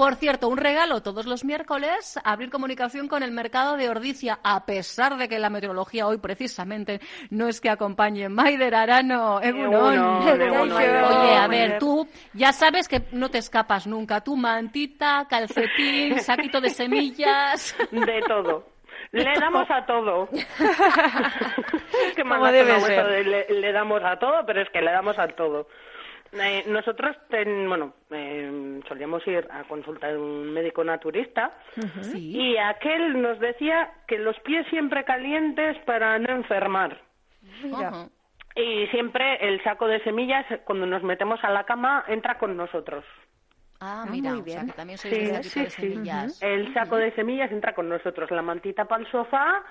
Por cierto, un regalo todos los miércoles, abrir comunicación con el mercado de Ordicia, a pesar de que la meteorología hoy precisamente no es que acompañe Maider Arano. Egunon. Oye, a ver, tú ya sabes que no te escapas nunca. Tu mantita, calcetín, saquito de semillas. De todo. Le damos a todo. Ha debe ser. le damos a todo, pero es que le damos a todo. Eh, nosotros, ten- bueno, eh, solíamos ir a consulta de un médico naturista Sí. y aquel nos decía que los pies siempre calientes para no enfermar. Y siempre el saco de semillas, cuando nos metemos a la cama, entra con nosotros. Ah, Ah, mira, muy o sea bien. que también sois Sí, de sí, de semillas. El saco de semillas entra con nosotros, la mantita para el sofá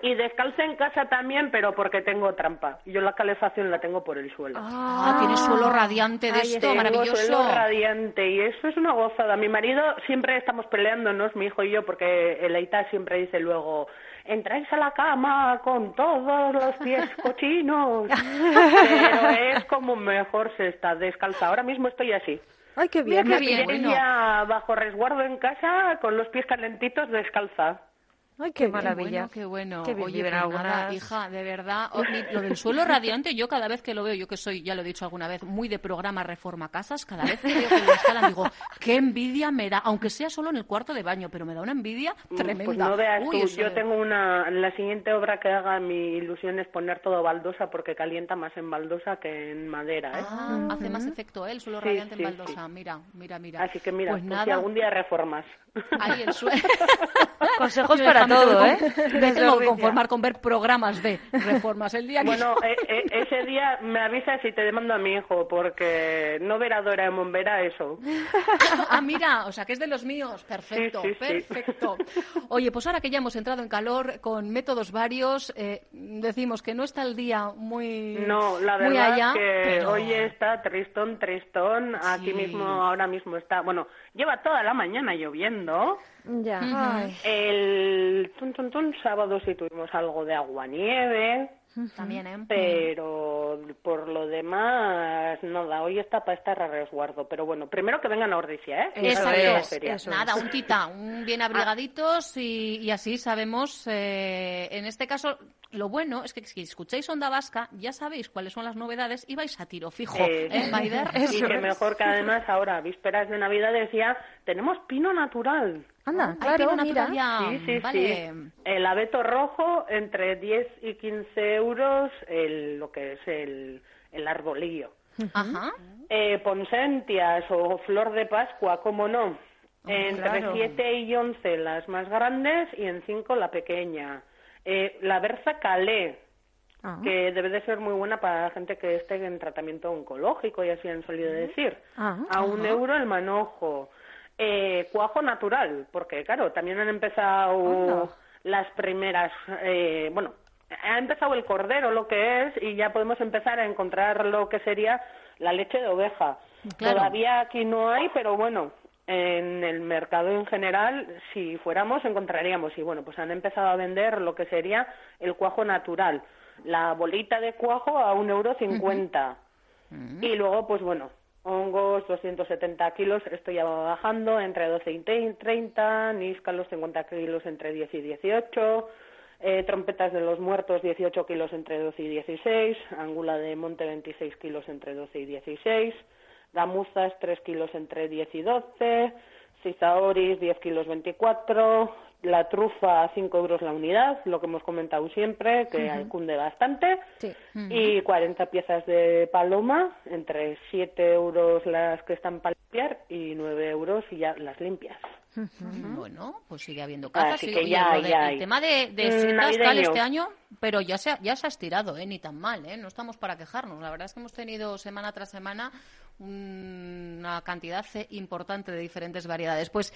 y descalza en casa también, pero porque tengo trampa. Yo la calefacción la tengo por el suelo. Ah, tienes suelo radiante de Ahí esto, Tengo maravilloso. suelo radiante y eso es una gozada. Mi marido siempre estamos peleándonos, mi hijo y yo, porque el Aita siempre dice luego, entráis a la cama con todos los pies cochinos. Pero es como mejor se está descalza. Ahora mismo estoy así. Ay, qué Mira bien. qué bien. bueno. Ella bajo resguardo en casa con los pies calentitos descalza. Ay, qué Qué maravilla. bueno, qué bueno. Qué bien Oye, nada, hija, de verdad. o- mi- Lo del suelo radiante, yo cada vez que lo veo, yo que soy, ya lo he dicho alguna vez, muy de programa Reforma Casas, cada vez que veo que lo instalan, digo, qué envidia me da, aunque sea solo en el cuarto de baño, pero me da una envidia tremenda. Pues no veas Uy, tú, yo tengo una, la siguiente obra que haga, mi ilusión es poner todo baldosa porque calienta más en baldosa que en madera, ¿eh? Ah, hace más efecto ¿eh? el suelo Sí, radiante sí, en baldosa. Mira, mira, mira. Así que mira, pues pues nada. si algún día reformas. Ahí el suelo. Consejos para todo, ¿eh? con- Me Desde tengo que Ordicia. conformar con ver programas de reformas. El día que Bueno, eh, eh, ese día me avisas y te demando a mi hijo porque no verá Doraemon, verá eso. Ah, mira, o sea, que es de los míos. Perfecto, Sí, sí, sí. perfecto. Oye, pues ahora que ya hemos entrado en calor con métodos varios, eh, decimos que no está el día muy, No, la muy verdad allá, que pero- hoy está tristón, tristón. Aquí Sí. mismo, ahora mismo está, bueno, lleva toda la mañana lloviendo. Ya. Ay. El tun, tun, tun, sábado sí tuvimos algo de agua-nieve. También, ¿eh? Pero por lo demás, nada, hoy está para estar a resguardo. Pero bueno, primero que vengan a Ordicia, ¿eh? Eso es, eso Nada, es. un tita, un bien abrigaditos y, y así sabemos, eh, en este caso, lo bueno es que si escucháis Onda Vasca, ya sabéis cuáles son las novedades y vais a tiro fijo, Eh, ¿eh, y que mejor que además ahora, vísperas de Navidades ya, tenemos pino natural. Anda, Hay claro, pino mira. natural ya, Sí, sí, vale. sí. El abeto rojo entre 10 y 15 euros el, lo que es el, el arbolillo. Ajá. Eh, ponsentias o flor de Pascua, cómo no. Entre claro. 7 y 11 las más grandes y en 5 la pequeña. Eh, la berza calé, Ah. que debe de ser muy buena para la gente que esté en tratamiento oncológico, y así han solido decir. Ah, a un euro el manojo. Eh, cuajo natural, porque claro, también han empezado las primeras, eh, bueno, ha empezado el cordero, lo que es, y ya podemos empezar a encontrar lo que sería la leche de oveja. Claro. Todavía aquí no hay, pero bueno, en el mercado en general, si fuéramos, encontraríamos. Y bueno, pues han empezado a vender lo que sería el cuajo natural. La bolita de cuajo a un euro cincuenta. Y luego, pues bueno, hongos 270 kilos, esto ya va bajando entre 12 y 30, níscalos 50 kilos entre 10 y 18, eh, trompetas de los muertos 18 kilos entre 12 y 16, angula de monte 26 kilos entre 12 y 16, gamuzas 3 kilos entre 10 y 12, cizaoris 10 kilos 24, la trufa a 5 euros la unidad, lo que hemos comentado siempre, que cunde bastante, Sí. y 40 piezas de paloma, entre 7 euros las que están para limpiar y 9 euros y ya las limpias. Bueno, pues sigue habiendo. Así y, que oye, ya de- ya el tema de, de Mm, setas tal este año, pero ya se, ha- ya se ha estirado, ¿eh? Ni tan mal, ¿eh? No estamos para quejarnos. La verdad es que hemos tenido semana tras semana una cantidad eh, importante de diferentes variedades. Pues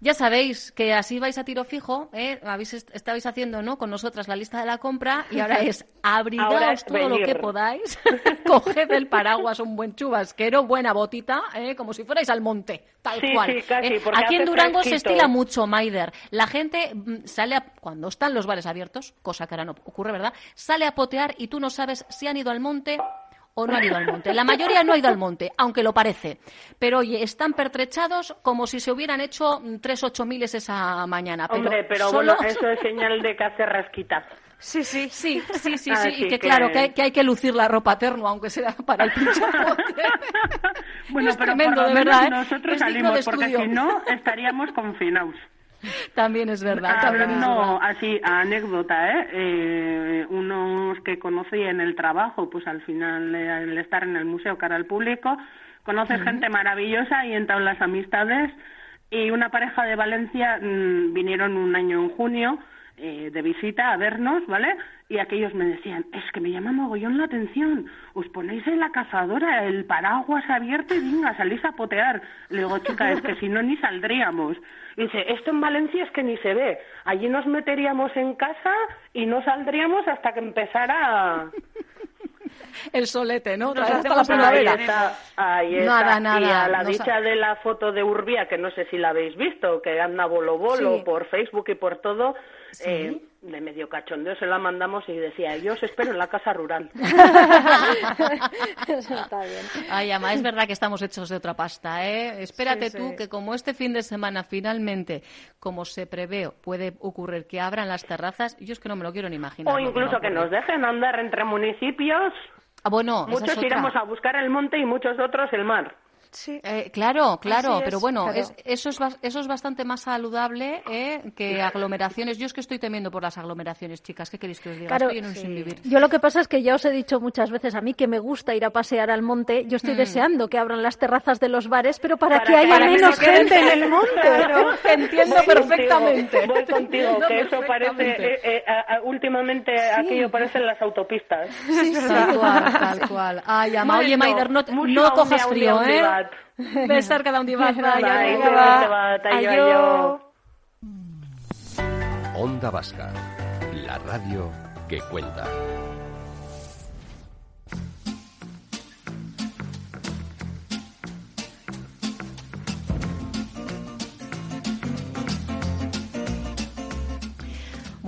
ya sabéis que así vais a tiro fijo, ¿eh? Habéis, est- estabais haciendo, ¿no? Con nosotras la lista de la compra y ahora es abrigaos Ahora es todo lo que podáis, coged el paraguas, un buen chubasquero, buena botita, ¿eh? Como si fuerais al monte, tal Sí, cual. sí, casi, ¿eh? Aquí en Durango se estila mucho Maider. La gente mm, sale a- cuando están los bares abiertos, cosa que ahora no ocurre, ¿verdad? Sale a potear y tú no sabes si han ido al monte o no han ido al monte. La mayoría no ha ido al monte, aunque lo parece. Pero oye, están pertrechados como si se hubieran hecho mm, tres ocho miles esa mañana. Pero Hombre, pero solo... bueno, eso es señal de que hace rasquita. Sí, sí. Sí, sí, sí, sí, Así y que, que- claro, que hay, que hay que lucir la ropa terno, aunque sea para el pincho. Bueno, es pero tremendo, por lo de menos verdad, ¿eh? nosotros salimos, porque si no estaríamos confinados. También es verdad. también es verdad. Hablando así, anécdota, ¿eh? Eh, Unos que conocí en el trabajo, pues al final, eh, al estar en el museo cara al público, conoces gente maravillosa y entablas amistades. Y una pareja de Valencia mm, vinieron un año en junio eh, de visita a vernos, ¿vale? Y aquellos me decían, es que me llama mogollón la atención, os ponéis en la cazadora, el paraguas abierto y venga, salís a potear. Le digo, chica, es que si no ni saldríamos. Dice, esto en Valencia es que ni se ve. Allí nos meteríamos en casa y no saldríamos hasta que empezara... El solete, ¿no? Nos hasta la una Ahí primavera. está, ahí está. Nada, nada, Y a la no dicha de la foto de Urbía, que no sé si la habéis visto, que anda bolo bolo Sí. por Facebook y por todo, eh, de medio cachondeo se la mandamos y decía, yo os espero en la casa rural. Eso está bien. Ay, ama, es verdad que estamos hechos de otra pasta, ¿eh? Espérate Sí, tú sí. que como este fin de semana finalmente, como se prevé, puede ocurrir que abran las terrazas, yo es que no me lo quiero ni imaginar. O incluso que nos dejen andar entre municipios. Ah, bueno, esa Muchos es otra. iremos a buscar el monte y muchos otros el mar. Sí. Eh, claro, claro, Así es, pero bueno, es- eso, es, eso es bastante más saludable ¿eh? que aglomeraciones. Yo es que estoy temiendo por las aglomeraciones, chicas. ¿Qué queréis que os diga? Claro, estoy en un sí. sin vivir. Yo lo que pasa es que ya os he dicho muchas veces a mí que me gusta ir a pasear al monte. Yo Hmm. estoy deseando que abran las terrazas de los bares, pero para, Para que haya para menos gente en el monte. Te entiendo Voy perfectamente. Contigo, voy contigo, Entiendo que eso parece, eh, eh, a- últimamente aquello parece en las autopistas. Tal cual, tal cual. Ay, ama, oye, Maider, no, no cojas frío, ¿eh? va. vas, te vas, ayo, Ayo. ayo. Onda Vasca, la radio que cuenta.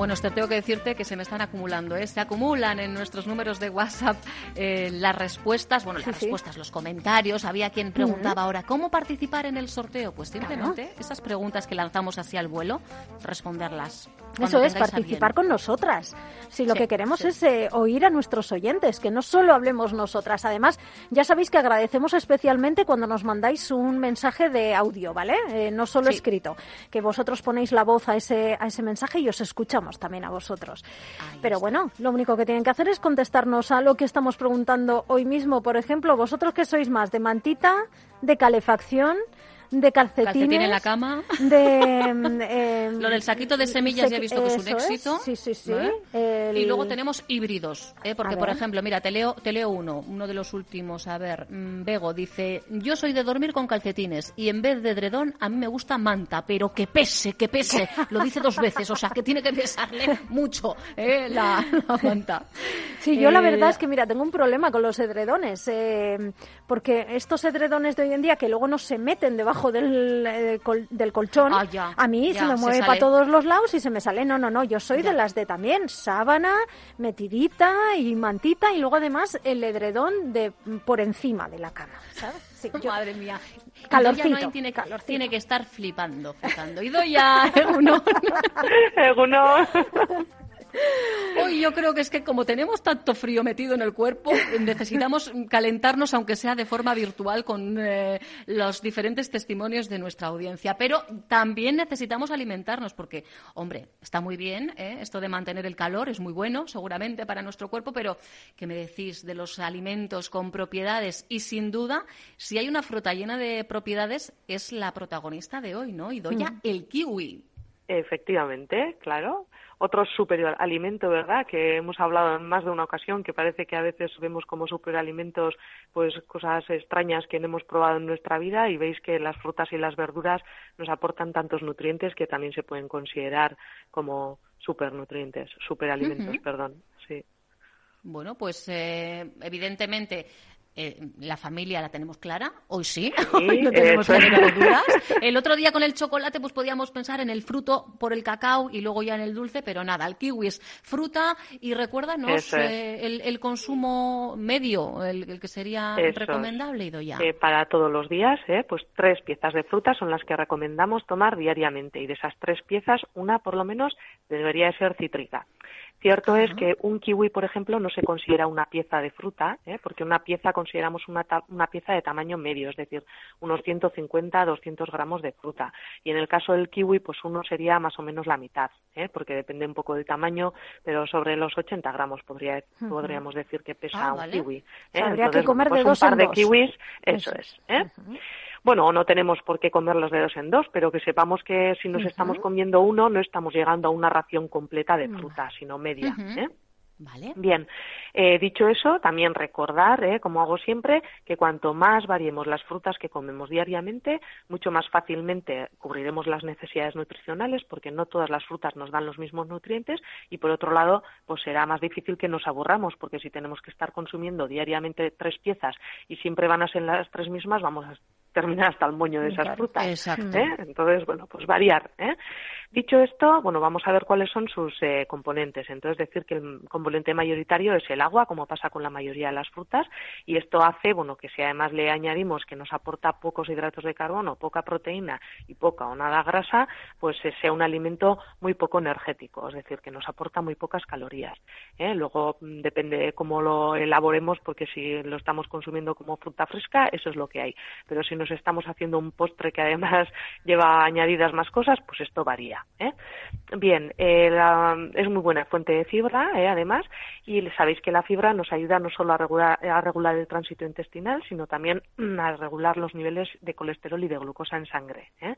Bueno, Esther, tengo que decirte que se me están acumulando, ¿eh? Se acumulan en nuestros números de WhatsApp eh, las respuestas, bueno, las Sí, sí. respuestas, los comentarios. Había quien preguntaba ahora, ¿cómo participar en el sorteo? Pues simplemente esas preguntas que lanzamos así al vuelo, responderlas. Eso es, participar con nosotras. Si lo Sí, que queremos es eh, oír a nuestros oyentes, que no solo hablemos nosotras. Además, ya sabéis que agradecemos especialmente cuando nos mandáis un mensaje de audio, ¿vale? Eh, no solo escrito. Que vosotros ponéis la voz a ese, a ese mensaje y os escuchamos también a vosotros. Ahí Pero está. bueno, lo único que tienen que hacer es contestarnos a lo que estamos preguntando hoy mismo. Por ejemplo, vosotros que sois más de mantita, de calefacción, de calcetines. Calcetín en la cama. De, em, Lo del saquito de semillas ya he visto que es un éxito. Sí, sí, sí. Y luego tenemos híbridos, ¿eh? porque por ejemplo, mira, te leo, te leo uno, uno de los últimos. A ver, mm, Bego dice, yo soy de dormir con calcetines y en vez de edredón a mí me gusta manta, pero que pese, que pese. Lo dice dos veces, o sea, que tiene que pesarle mucho ¿eh? la, la manta. Sí, yo la Eh, verdad es que, mira, tengo un problema con los edredones, eh, porque estos edredones de hoy en día que luego no se meten debajo del, eh, col- del colchón, Ah, ya, a mí ya, se me mueve para todos los lados y se me sale. No, no, no, yo soy de las de también sábana, metidita y mantita y luego además el edredón de por encima de la cama, ¿sabes? Sí, yo- Madre mía. Calorcito, tiene, calorcito. tiene que estar flipando, flipando. Y doy ya uno. Eguno. Hoy yo creo que es que como tenemos tanto frío metido en el cuerpo, necesitamos calentarnos, aunque sea de forma virtual, con eh, los diferentes testimonios de nuestra audiencia. Pero también necesitamos alimentarnos, porque, hombre, está muy bien ¿eh? esto de mantener el calor, es muy bueno, seguramente, para nuestro cuerpo, pero ¿qué me decís de los alimentos con propiedades? Y sin duda, si hay una fruta llena de propiedades, es la protagonista de hoy, ¿no? Y doya, el kiwi. Efectivamente, claro. Otro superalimento, ¿verdad? Que hemos hablado en más de una ocasión, que parece que a veces vemos como superalimentos, pues cosas extrañas que no hemos probado en nuestra vida y veis que las frutas y las verduras nos aportan tantos nutrientes que también se pueden considerar como supernutrientes, superalimentos, Ujú. perdón. Sí. Bueno, pues eh, evidentemente eh, la familia la tenemos clara, hoy sí, Sí, hoy no tenemos eso es. la menor duda. El otro día con el chocolate pues podíamos pensar en el fruto por el cacao y luego ya en el dulce, pero nada, el kiwi es fruta y recuérdanos es. eh, el, el consumo medio, el, el que sería Eso es. recomendable, Idoya. Eh, para todos los días, ¿eh? pues tres piezas de fruta son las que recomendamos tomar diariamente y de esas tres piezas, una por lo menos debería de ser cítrica. Cierto es que un kiwi, por ejemplo, no se considera una pieza de fruta, ¿eh? porque una pieza consideramos una, ta- una pieza de tamaño medio, es decir, unos 150 a 200 gramos de fruta. Y en el caso del kiwi, pues uno sería más o menos la mitad, ¿eh? porque depende un poco del tamaño, pero sobre los 80 gramos podría, podríamos decir que pesa Ah, un vale. kiwi. Sea, habría que comer de pues dos un par en de dos. kiwis, eso, Eso es. ¿eh? Bueno, no tenemos por qué comer los dedos en dos, pero que sepamos que si nos estamos comiendo uno, no estamos llegando a una ración completa de fruta, sino media. ¿eh? Vale. Bien, eh, dicho eso, también recordar, eh, como hago siempre, que cuanto más variemos las frutas que comemos diariamente, mucho más fácilmente cubriremos las necesidades nutricionales, porque no todas las frutas nos dan los mismos nutrientes, y por otro lado, pues será más difícil que nos aburramos, porque si tenemos que estar consumiendo diariamente tres piezas y siempre van a ser las tres mismas, vamos a terminar hasta el moño de esas Claro, frutas. exacto. ¿eh? Entonces, bueno, pues variar. ¿eh? Dicho esto, bueno, vamos a ver cuáles son sus eh, componentes. Entonces, decir que el componente mayoritario es el agua, como pasa con la mayoría de las frutas, y esto hace, bueno, que si además le añadimos que nos aporta pocos hidratos de carbono, poca proteína y poca o nada grasa, pues eh, sea un alimento muy poco energético, es decir, que nos aporta muy pocas calorías. ¿eh? Luego, mm, depende de cómo lo elaboremos, porque si lo estamos consumiendo como fruta fresca, eso es lo que hay. Pero si nos estamos haciendo un postre que además lleva añadidas más cosas, pues esto varía. ¿eh? Bien, eh, es muy buena fuente de fibra, ¿eh? además, y sabéis que la fibra nos ayuda no solo a regular, a regular el tránsito intestinal, sino también a regular los niveles de colesterol y de glucosa en sangre. ¿eh?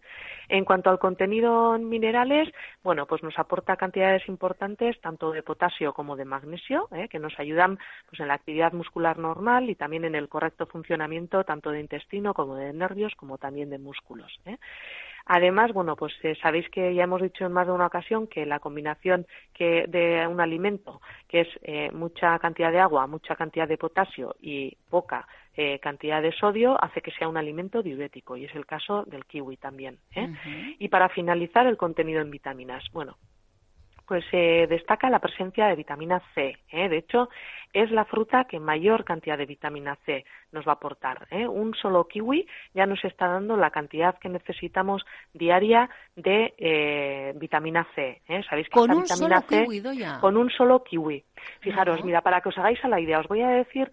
En cuanto al contenido en minerales, bueno, pues nos aporta cantidades importantes tanto de potasio como de magnesio, que nos ayudan pues en la actividad muscular normal y también en el correcto funcionamiento tanto de intestino como de nervios como también de músculos. ¿eh? Además, bueno, pues eh, sabéis que ya hemos dicho en más de una ocasión que la combinación que de un alimento que es eh, mucha cantidad de agua, mucha cantidad de potasio y poca eh, cantidad de sodio hace que sea un alimento diurético y es el caso del kiwi también. ¿eh? Y para finalizar, el contenido en vitaminas. Bueno, pues se destaca la presencia de vitamina C. ¿eh? De hecho, es la fruta que mayor cantidad de vitamina C nos va a aportar. ¿eh? Un solo kiwi ya nos está dando la cantidad que necesitamos diaria de eh, vitamina C. ¿eh? Sabéis que Con esta un vitamina solo C kiwi, con un solo kiwi. Fijaros, mira, para que os hagáis a la idea, os voy a decir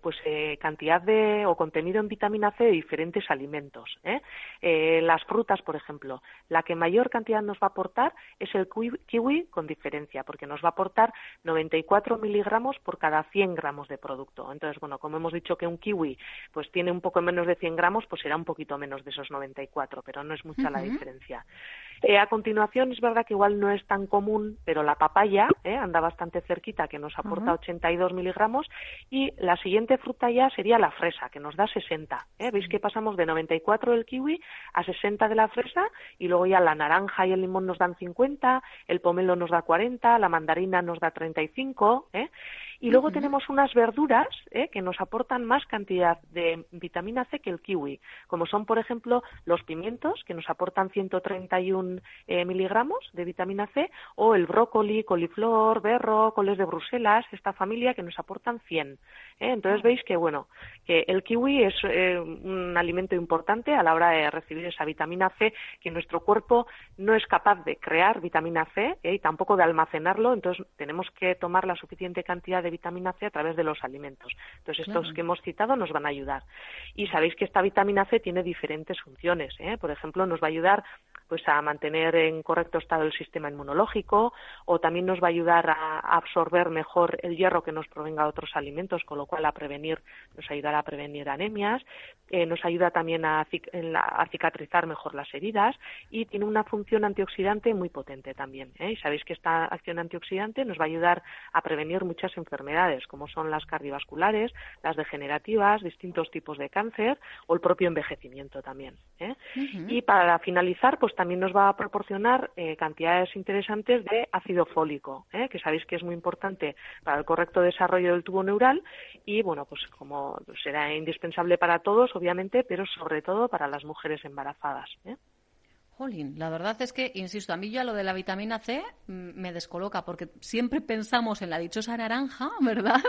pues cantidad de o contenido en vitamina C de diferentes alimentos. las frutas, por ejemplo, la que mayor cantidad nos va a aportar es el kiwi, kiwi con diferencia, porque nos va a aportar 94 miligramos por cada 100 gramos de producto. Entonces, bueno, como hemos dicho que un kiwi pues tiene un poco menos de 100 gramos, pues será un poquito menos de esos 94, pero no es mucha la diferencia. Eh, a continuación, es verdad que igual no es tan común, pero la papaya eh, anda bastante cerquita, que nos aporta Ujú. 82 miligramos, y la siguiente fruta ya sería la fresa, que nos da 60. ¿eh? Veis que pasamos de 94 del kiwi a 60 de la fresa, y luego ya la naranja y el limón nos dan 50, el pomelo nos da 40, la mandarina nos da 35, ¿eh? Y luego tenemos unas verduras ¿eh? que nos aportan más cantidad de vitamina C que el kiwi, como son, por ejemplo, los pimientos, que nos aportan 131 eh, miligramos de vitamina C, o el brócoli, coliflor, berro, coles de Bruselas, esta familia que nos aportan 100. ¿eh? Entonces veis que, bueno, que el kiwi es eh, un alimento importante a la hora de recibir esa vitamina C que nuestro cuerpo no es capaz de crear vitamina C ¿eh? y tampoco de almacenarlo, entonces tenemos que tomar la suficiente cantidad de vitamina C a través de los alimentos. Entonces estos Claro. que hemos citado nos van a ayudar. Y sabéis que esta vitamina C tiene diferentes funciones. ¿eh? Por ejemplo, nos va a ayudar pues a mantener en correcto estado el sistema inmunológico o también nos va a ayudar a absorber mejor el hierro que nos provenga de otros alimentos, con lo cual a prevenir nos ayudará a prevenir anemias, eh, nos ayuda también a cicatrizar mejor las heridas y tiene una función antioxidante muy potente también. ¿eh? Y sabéis que esta acción antioxidante nos va a ayudar a prevenir muchas enfermedades, como son las cardiovasculares, las degenerativas, distintos tipos de cáncer o el propio envejecimiento también. ¿eh? Y para finalizar, pues también nos va a proporcionar eh, cantidades interesantes de ácido fólico, ¿eh? que sabéis que es muy importante para el correcto desarrollo del tubo neural y, bueno, pues como será indispensable para todos, obviamente, pero sobre todo para las mujeres embarazadas. ¿eh? Jolín, la verdad es que, insisto, a mí ya lo de la vitamina C mm, me descoloca porque siempre pensamos en la dichosa naranja, ¿verdad?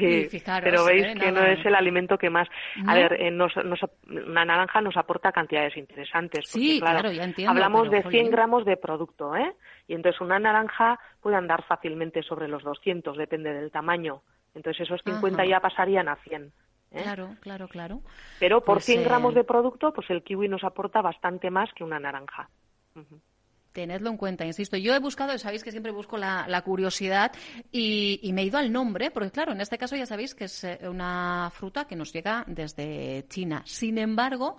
y Sí, fijaros, pero veis ¿eh? que no es el alimento que más. ¿No? A ver, eh, nos, nos- una naranja nos aporta cantidades interesantes. porque, Sí, claro, ya entiendo, Hablamos pero, de 100 jolín. gramos de producto, ¿eh? Y entonces una naranja puede andar fácilmente sobre los 200, depende del tamaño. Entonces esos 50 Ajá. ya pasarían a 100. ¿Eh? Claro, claro, claro. Pero por Pues, 100 eh, gramos de producto, pues el kiwi nos aporta bastante más que una naranja. Tenedlo en cuenta, insisto. Yo he buscado, sabéis que siempre busco la, la curiosidad y, y me he ido al nombre, porque claro, en este caso ya sabéis que es eh, una fruta que nos llega desde China. Sin embargo,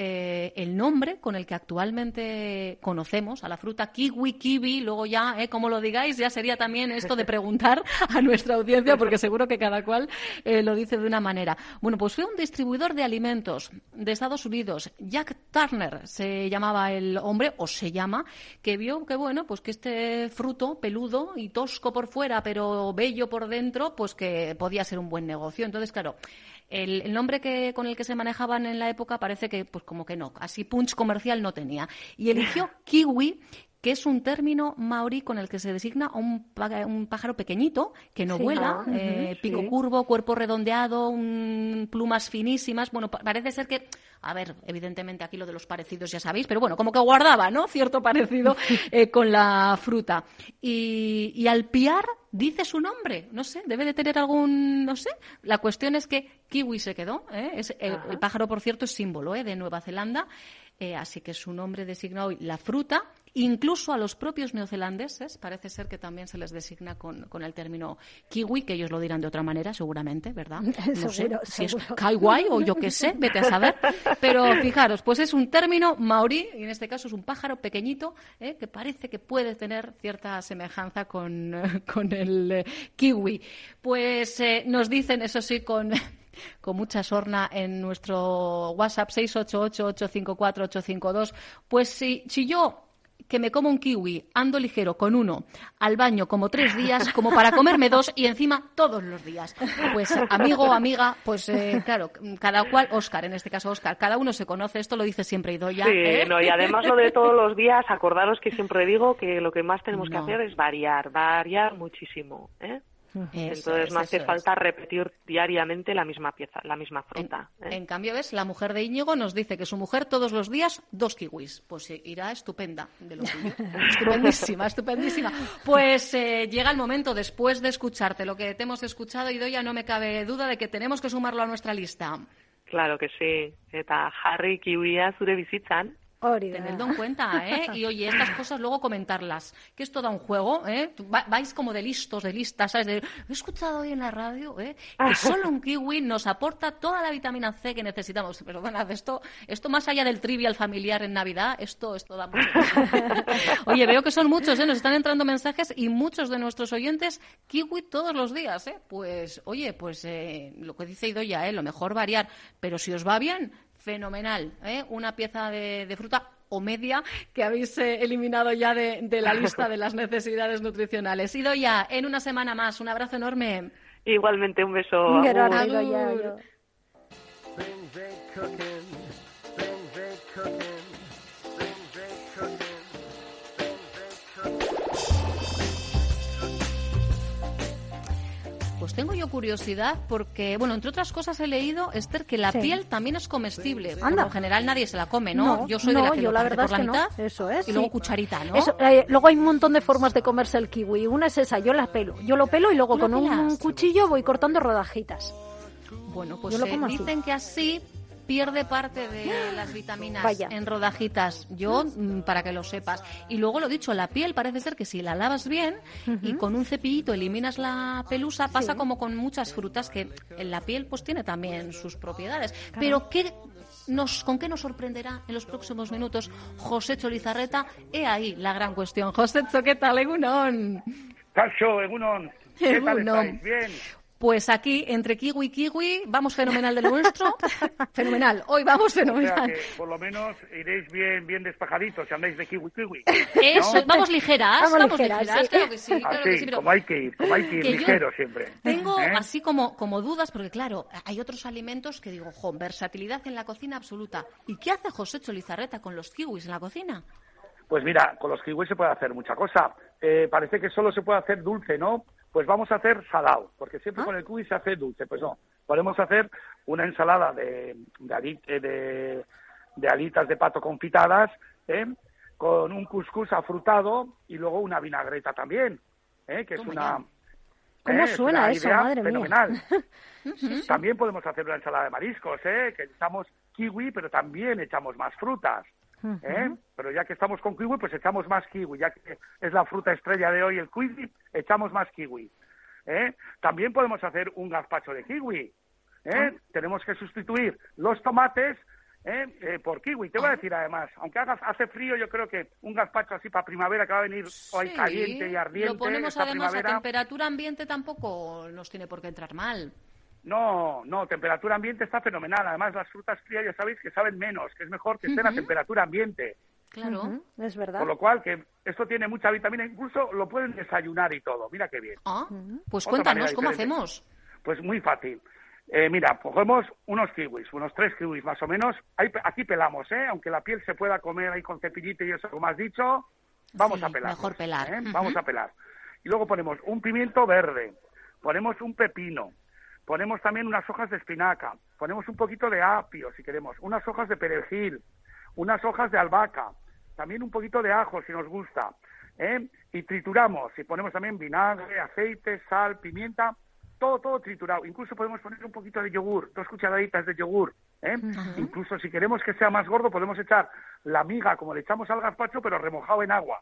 eh, el nombre con el que actualmente conocemos a la fruta kiwi, kiwi, luego ya, eh, como lo digáis, ya sería también esto de preguntar a nuestra audiencia, porque seguro que cada cual eh, lo dice de una manera. Bueno, pues fue un distribuidor de alimentos de Estados Unidos, Jack Turner se llamaba el hombre, o se llama, que vio que, bueno, pues que este fruto peludo y tosco por fuera, pero bello por dentro, pues que podía ser un buen negocio. Entonces, claro, el, el nombre que, con el que se manejaban en la época parece que, pues como que no, así punch comercial no tenía. Y eligió kiwi, que es un término maorí con el que se designa a un, pájaro pequeñito que no Sí. vuela, Ah, eh, pico sí. curvo, cuerpo redondeado, un- plumas finísimas. Bueno, pa- parece ser que, a ver, evidentemente aquí lo de los parecidos ya sabéis, pero bueno, como que guardaba, ¿no? Cierto parecido eh, con la fruta. Y, y al piar dice su nombre, no sé, debe de tener algún, no sé. La cuestión es que kiwi se quedó, ¿eh? Es, el, el pájaro, por cierto, es símbolo ¿eh? de Nueva Zelanda. Eh, así que su nombre designa hoy la fruta. Incluso a los propios neozelandeses parece ser que también se les designa con, con el término kiwi, que ellos lo dirán de otra manera, seguramente, ¿verdad? No sé Seguro, si es kaiwai o yo qué sé, vete a saber. Pero fijaros, pues es un término maorí, y en este caso es un pájaro pequeñito, ¿eh? que parece que puede tener cierta semejanza con, con el eh, kiwi. Pues eh, nos dicen, eso sí, con con mucha sorna en nuestro WhatsApp 688-854-852. Pues si, si yo que me como un kiwi, ando ligero con uno, al baño como tres días, como para comerme dos y encima todos los días. Pues amigo, amiga, pues eh, claro, cada cual, Oscar, en este caso Oscar, cada uno se conoce, esto lo dice siempre Idoya. Sí, ¿eh? no, y además lo de todos los días, acordaros que siempre digo que lo que más tenemos que hacer es variar, variar muchísimo, ¿eh? Eso Entonces es, no hace eso es. falta repetir diariamente la misma pieza, la misma fruta. ¿eh? En cambio, ves, la mujer de Íñigo nos dice que su mujer todos los días dos kiwis. Pues eh, irá estupenda de lo. Estupendísima, estupendísima. Pues eh, llega el momento, después de escucharte lo que te hemos escuchado, Idoya, no me cabe duda de que tenemos que sumarlo a nuestra lista. Claro que sí. Eta jarri kiwia zure bizitzan. Hori da. Tenedlo en cuenta, ¿eh? Y oye, estas cosas luego comentarlas. Que es todo un juego, ¿eh? Va- vais como de listos, de listas, ¿sabes? De, he escuchado hoy en la radio, ¿eh? Que solo un kiwi nos aporta toda la vitamina C que necesitamos. Perdonad, esto, esto más allá del trivial familiar en Navidad, esto, esto da mucho. Oye, veo que son muchos, ¿eh? Nos están entrando mensajes y muchos de nuestros oyentes kiwi todos los días, ¿eh? Pues, oye, pues eh, lo que dice Idoya, ¿eh? Lo mejor variar. Pero si os va bien, fenomenal, ¿eh? Una pieza de, de fruta o media que habéis eh, eliminado ya de, de la lista de las necesidades nutricionales. Idoya, en una semana más, un abrazo enorme. Igualmente, un beso. Quiero agur. Pues tengo yo curiosidad porque, bueno, entre otras cosas he leído, Esther, que la Sí. piel también es comestible. Por Anda. lo general nadie se la come, ¿no? No, yo soy no, de la que yo lo la verdad por la es que no. mitad Eso es, y luego sí. cucharita, ¿no? Eso, eh, luego hay un montón de formas de comerse el kiwi. Una es esa, yo la pelo. Yo lo pelo y luego ¿Tú lo con un cuchillo voy cortando rodajitas. Bueno, pues eh, dicen que así pierde parte de las vitaminas Vaya. en rodajitas. Yo, mm, para que lo sepas. Y luego lo dicho, la piel parece ser que si la lavas bien y con un cepillito eliminas la pelusa, pasa como con muchas frutas que en la piel pues tiene también sus propiedades. Pero ¿qué nos, ¿con qué nos sorprenderá en los próximos minutos José Cholizarreta? He ahí la gran cuestión. José, ¿qué tal, Egunon? Cacho, Egunon, ¿qué tal estáis? Bien. Pues aquí, entre kiwi y kiwi, vamos fenomenal de lo nuestro. fenomenal. Hoy vamos O sea fenomenal. que por lo menos iréis bien, bien despajaditos si andáis de kiwi kiwi. Eso, ¿no? vamos ligeras, Vamos vamos, ligeras, ligeras, sí. claro que sí, claro Así, que sí. pero como hay que ir, como hay que ir, que ligero siempre. Tengo ¿Eh? así como, como dudas, porque claro, hay otros alimentos que digo, jo, versatilidad en la cocina absoluta. ¿Y qué hace José Cholizarreta con los kiwis en la cocina? Pues mira, con los kiwis se puede hacer mucha cosa. Eh, parece que solo se puede hacer dulce, ¿no? Pues vamos a hacer salado, porque siempre Ah. con el kiwi se hace dulce. Pues no, podemos hacer una ensalada de, de, eh, de- de alitas de pato confitadas, ¿eh? con un cuscús afrutado y luego una vinagreta también, ¿eh? que es una... ¿Cómo ¿eh? es suena una eso? idea Madre mía. fenomenal. También podemos hacer una ensalada de mariscos, ¿eh? que echamos kiwi, pero también echamos más frutas. ¿Eh? Pero ya que estamos con kiwi, pues echamos más kiwi. Ya que es la fruta estrella de hoy el kiwi, echamos más kiwi. ¿eh? También podemos hacer un gazpacho de kiwi. ¿eh? Tenemos que sustituir los tomates ¿eh? Por kiwi. Te voy a decir además, aunque haga, hace frío, yo creo que un gazpacho así para primavera que va a venir hoy caliente y ardiente. Lo ponemos esta además a temperatura ambiente tampoco nos tiene por qué entrar mal. No, no, temperatura ambiente está fenomenal. Además, las frutas frías ya sabéis que saben menos, que es mejor que estén a temperatura ambiente. Claro. Es verdad. Por lo cual, que esto tiene mucha vitamina, incluso lo pueden desayunar y todo. Mira qué bien. Ah, pues Otra cuéntanos cómo hemos. Pues muy fácil. Eh, mira, cogemos unos kiwis, unos tres kiwis más o menos. Ahí, pe- aquí pelamos, ¿eh? Aunque la piel se pueda comer ahí con cepillito y eso, como has dicho, vamos Sí, a pelar. mejor pelar. ¿eh? Vamos a pelar. Y luego ponemos un pimiento verde, ponemos un pepino, ponemos también unas hojas de espinaca, ponemos un poquito de apio, si queremos, unas hojas de perejil, unas hojas de albahaca, también un poquito de ajo, si nos gusta. ¿eh? Y trituramos, y ponemos también vinagre, aceite, sal, pimienta, todo, todo triturado. Incluso podemos poner un poquito de yogur, dos cucharaditas de yogur. ¿eh? Incluso si queremos que sea más gordo, podemos echar la miga, como le echamos al gazpacho, pero remojado en agua.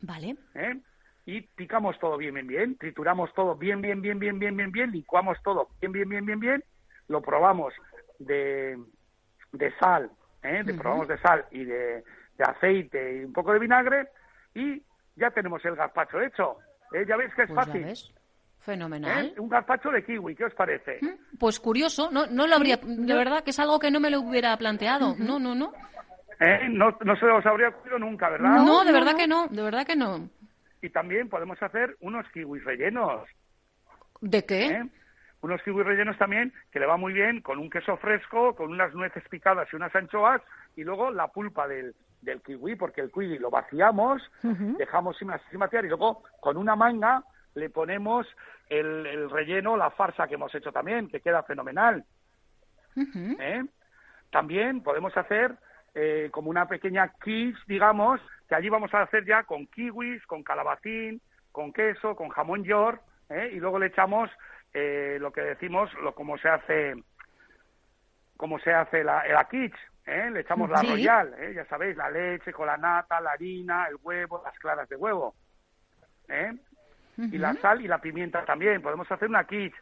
Vale. ¿eh? Y picamos todo bien, bien, bien, trituramos todo bien, bien, bien, bien, bien, bien, bien, licuamos todo bien, bien, bien, bien, bien, lo probamos de, de sal, ¿eh? de, probamos de sal y de, de aceite y un poco de vinagre y ya tenemos el gazpacho hecho. ¿eh? Ya veis que es Pues ya fácil. ves. Fenomenal. ¿eh? Un gazpacho de kiwi, ¿qué os parece? Pues curioso, no, no lo habría, de verdad que es algo que no me lo hubiera planteado. No, no, no. ¿Eh? No, no se os habría ocurrido nunca, ¿verdad? No, de verdad que no, de verdad que no. Y también podemos hacer unos kiwis rellenos. ¿De qué? ¿eh? Unos kiwis rellenos también, que le va muy bien con un queso fresco, con unas nueces picadas y unas anchoas, y luego la pulpa del, del kiwi, porque el kiwi lo vaciamos, dejamos sin, sin vaciar, y luego con una manga le ponemos el, el relleno, la farsa que hemos hecho también, que queda fenomenal. ¿eh? También podemos hacer eh, como una pequeña quiche, digamos, que allí vamos a hacer ya con kiwis, con calabacín, con queso, con jamón york, ¿eh? y luego le echamos eh, lo que decimos, lo como se hace, como se hace la, la quiche, ¿eh? le echamos la Sí. royal, ¿eh? ya sabéis, la leche con la nata, la harina, el huevo, las claras de huevo, ¿eh? y la sal y la pimienta también. Podemos hacer una quiche.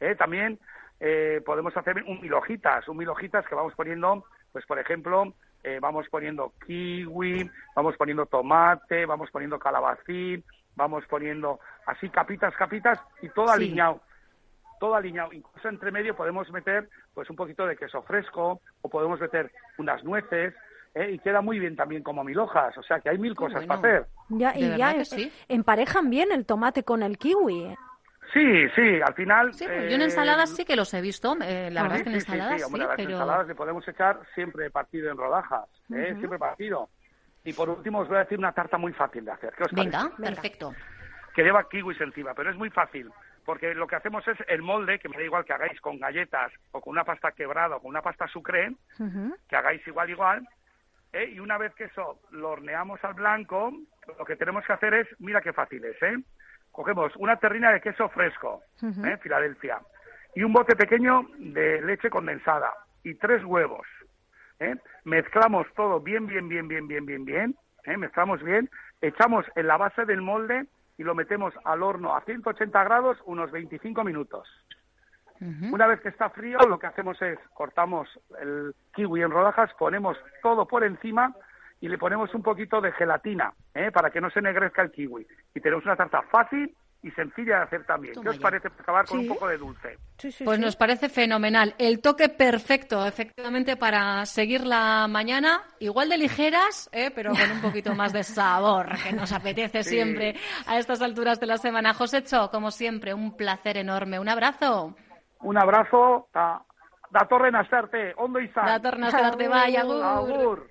¿eh? También eh, podemos hacer un mil hojitas, un mil hojitas que vamos poniendo, pues por ejemplo, eh, vamos poniendo kiwi, vamos poniendo tomate, vamos poniendo calabacín, vamos poniendo así capitas, capitas y todo Sí. alineado. Todo alineado. Incluso entre medio podemos meter pues un poquito de queso fresco o podemos meter unas nueces ¿eh? y queda muy bien también como mil hojas. O sea que hay mil cosas bueno. para hacer. Ya, y ya eh, sí. emparejan bien el tomate con el kiwi. Sí, sí, al final... Sí, pues yo en ensaladas sí que los he visto. eh, la verdad es que en sí, sí, ensaladas sí, sí, hombre, a las pero... ensaladas le podemos echar siempre partido en rodajas, ¿eh? Siempre partido. Y por último os voy a decir una tarta muy fácil de hacer. ¿Qué os Venga, parece? perfecto. Que lleva kiwis encima, pero es muy fácil. Porque lo que hacemos es el molde, que me da igual que hagáis con galletas o con una pasta quebrada o con una pasta sucre, que hagáis igual, igual. ¿eh? Y una vez que eso lo horneamos al blanco, lo que tenemos que hacer es, mira qué fácil es, ¿eh? Cogemos una terrina de queso fresco, Ujú. ¿eh? Filadelfia, y un bote pequeño de leche condensada y tres huevos. ¿eh? Mezclamos todo bien, bien, bien, bien, bien, bien, bien. ¿eh? Mezclamos bien, echamos en la base del molde y lo metemos al horno a 180 grados unos 25 minutos. Una vez que está frío, lo que hacemos es cortamos el kiwi en rodajas, ponemos todo por encima y le ponemos un poquito de gelatina ¿eh? para que no se negrezca el kiwi. Y tenemos una tarta fácil y sencilla de hacer también. Toma ¿Qué os ya. parece acabar con Sí. un poco de dulce? Pues nos parece fenomenal. El toque perfecto, efectivamente, para seguir la mañana, igual de ligeras, ¿eh? pero con un poquito más de sabor, que nos apetece Sí. siempre a estas alturas de la semana. Josecho, como siempre, un placer enorme. Un abrazo. Un abrazo, da, da torre nastarte, ondo izan. Datorren arte bai, agur. Agur.